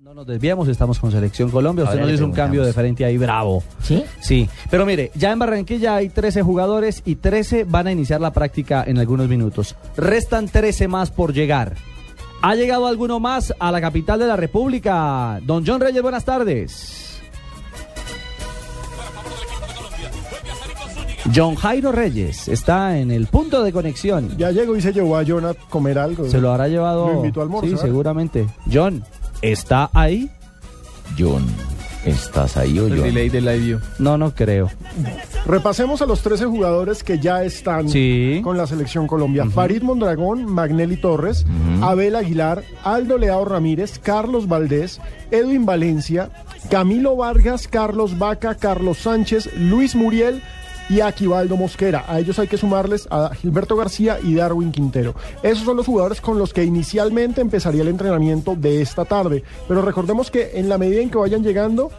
No nos desviamos, estamos con Selección Colombia. Usted nos le hizo un cambio de frente ahí bravo. ¿Sí? Sí, pero mire, ya en Barranquilla hay 13 jugadores y 13 van a iniciar la práctica en algunos minutos. Restan 13 más por llegar. ¿Ha llegado alguno más a la capital de la República? Don John Reyes, buenas tardes. John Jairo Reyes está en el punto de conexión. Ya llegó y se llevó a John a comer algo. Se lo habrá llevado. Lo invitó a Sí, almorzar. seguramente. John, ¿está ahí? John, ¿estás ahí o yo? No, no creo. Repasemos a los 13 jugadores que ya están Sí. con la selección Colombia. Farid Mondragón, Magnelli Torres, Abel Aguilar, Aldo Leao Ramírez, Carlos Valdés, Edwin Valencia, Camilo Vargas, Carlos Vaca, Carlos Sánchez, Luis Muriel y Aquivaldo Mosquera. A ellos hay que sumarles a Gilberto García y Darwin Quintero. Esos son los jugadores con los que inicialmente empezaría el entrenamiento de esta tarde. Pero recordemos que en la medida en que vayan llegando,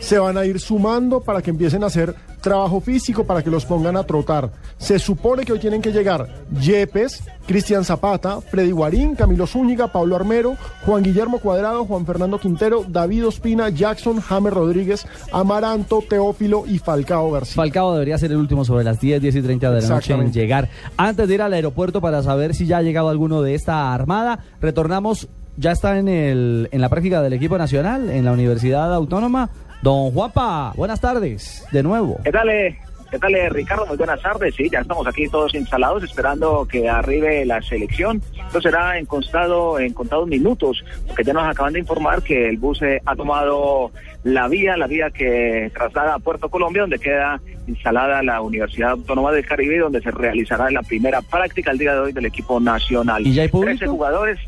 se van a ir sumando para que empiecen a hacer trabajo físico, para que los pongan a trotar. Se supone que hoy tienen que llegar Yepes, Cristian Zapata, Freddy Guarín, Camilo Zúñiga, Pablo Armero, Juan Guillermo Cuadrado, Juan Fernando Quintero, David Ospina, Jackson, James Rodríguez, Amaranto, Teófilo y Falcao García. Falcao debería ser el último sobre las 10, 10 y 30 de la noche en llegar. Antes de ir al aeropuerto para saber si ya ha llegado alguno de esta armada, retornamos, ya está en, el, en la práctica del equipo nacional, en la Universidad Autónoma. Don Juanpa, buenas tardes, de nuevo. ¿Qué tal, eh? ¿Qué tal, eh, Ricardo? Muy buenas tardes. Sí, ya estamos aquí todos instalados esperando que arribe la selección. Esto será en, constado, en contados minutos, porque ya nos acaban de informar que el bus eh, ha tomado la vía, la vía que traslada a Puerto Colombia, donde queda instalada la Universidad Autónoma del Caribe, donde se realizará la primera práctica el día de hoy del equipo nacional. ¿Y ya hay público? 13 jugadores.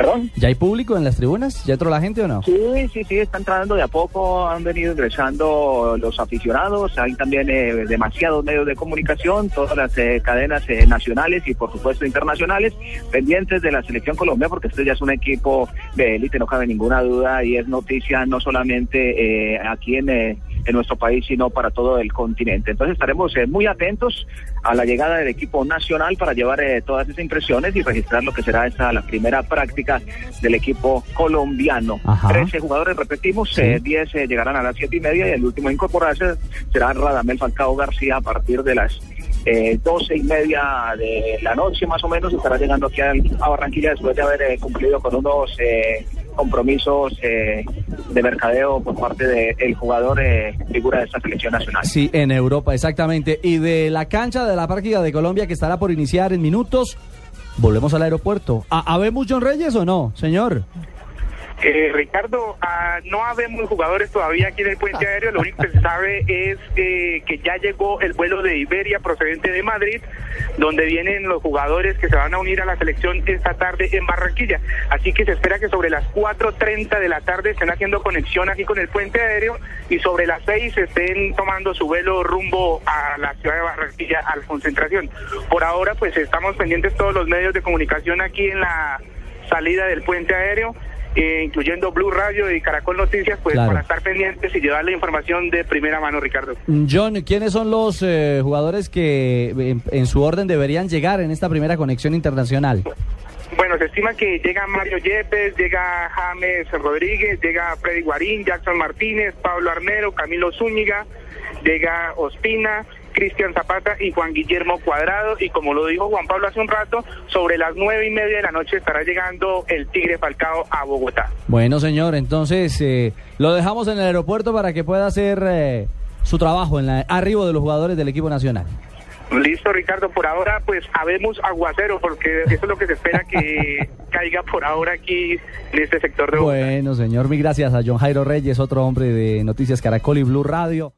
¿Perdón? ¿Ya hay público en las tribunas? ¿Ya entró la gente o no? Sí, sí, sí, está entrando de a poco, han venido ingresando los aficionados, hay también eh, demasiados medios de comunicación, todas las eh, cadenas eh, nacionales y por supuesto internacionales, pendientes de la selección Colombia, porque este ya es un equipo de élite, no cabe ninguna duda, y es noticia no solamente eh, aquí en, eh, en nuestro país, sino para todo el continente. Entonces estaremos eh, muy atentos a la llegada del equipo nacional para llevar eh, todas esas impresiones y registrar lo que será esta la primera práctica del equipo colombiano. 13 jugadores, repetimos, Sí. eh, 10 eh, llegarán a las siete y media y el último a incorporarse será Radamel Falcao García a partir de las eh, 12 y media de la noche más o menos estará llegando aquí al- a Barranquilla después de haber eh, cumplido con unos eh, compromisos eh, de mercadeo por parte del jugador eh, figura de esta selección nacional. Sí, en Europa, exactamente. Y de la cancha de la práctica de Colombia que estará por iniciar en minutos, volvemos al aeropuerto. ¿Ha- ¿Habemos John Reyes o no, señor? Eh, Ricardo, ah, no habemos jugadores todavía aquí en el puente aéreo. Lo único que se sabe es eh, que ya llegó el vuelo de Iberia procedente de Madrid, donde vienen los jugadores que se van a unir a la selección esta tarde en Barranquilla. Así que se espera que sobre las 4.30 de la tarde estén haciendo conexión aquí con el puente aéreo y sobre las 6 estén tomando su vuelo rumbo a la ciudad de Barranquilla a la concentración. Por ahora, pues estamos pendientes todos los medios de comunicación aquí en la salida del puente aéreo eh, incluyendo Blue Radio y Caracol Noticias, pues Claro. para estar pendientes y llevar la información de primera mano, Ricardo. John, ¿quiénes son los eh, jugadores que en, en su orden deberían llegar en esta primera conexión internacional? Bueno, se estima que llega Mario Yepes, llega James Rodríguez, llega Freddy Guarín, Jackson Martínez, Pablo Armero, Camilo Zúñiga, llega Ospina, Cristian Zapata y Juan Guillermo Cuadrado. Y como lo dijo Juan Pablo hace un rato, sobre las nueve y media de la noche estará llegando el Tigre Falcao a Bogotá. Bueno, señor, entonces eh, lo dejamos en el aeropuerto para que pueda hacer eh, su trabajo en la arribo de los jugadores del equipo nacional. Listo, Ricardo. Por ahora, pues habemos aguacero, porque eso es lo que se espera que caiga por ahora aquí en este sector de Bogotá. Bueno, señor, mil gracias a John Jairo Reyes, otro hombre de Noticias Caracol y Blue Radio.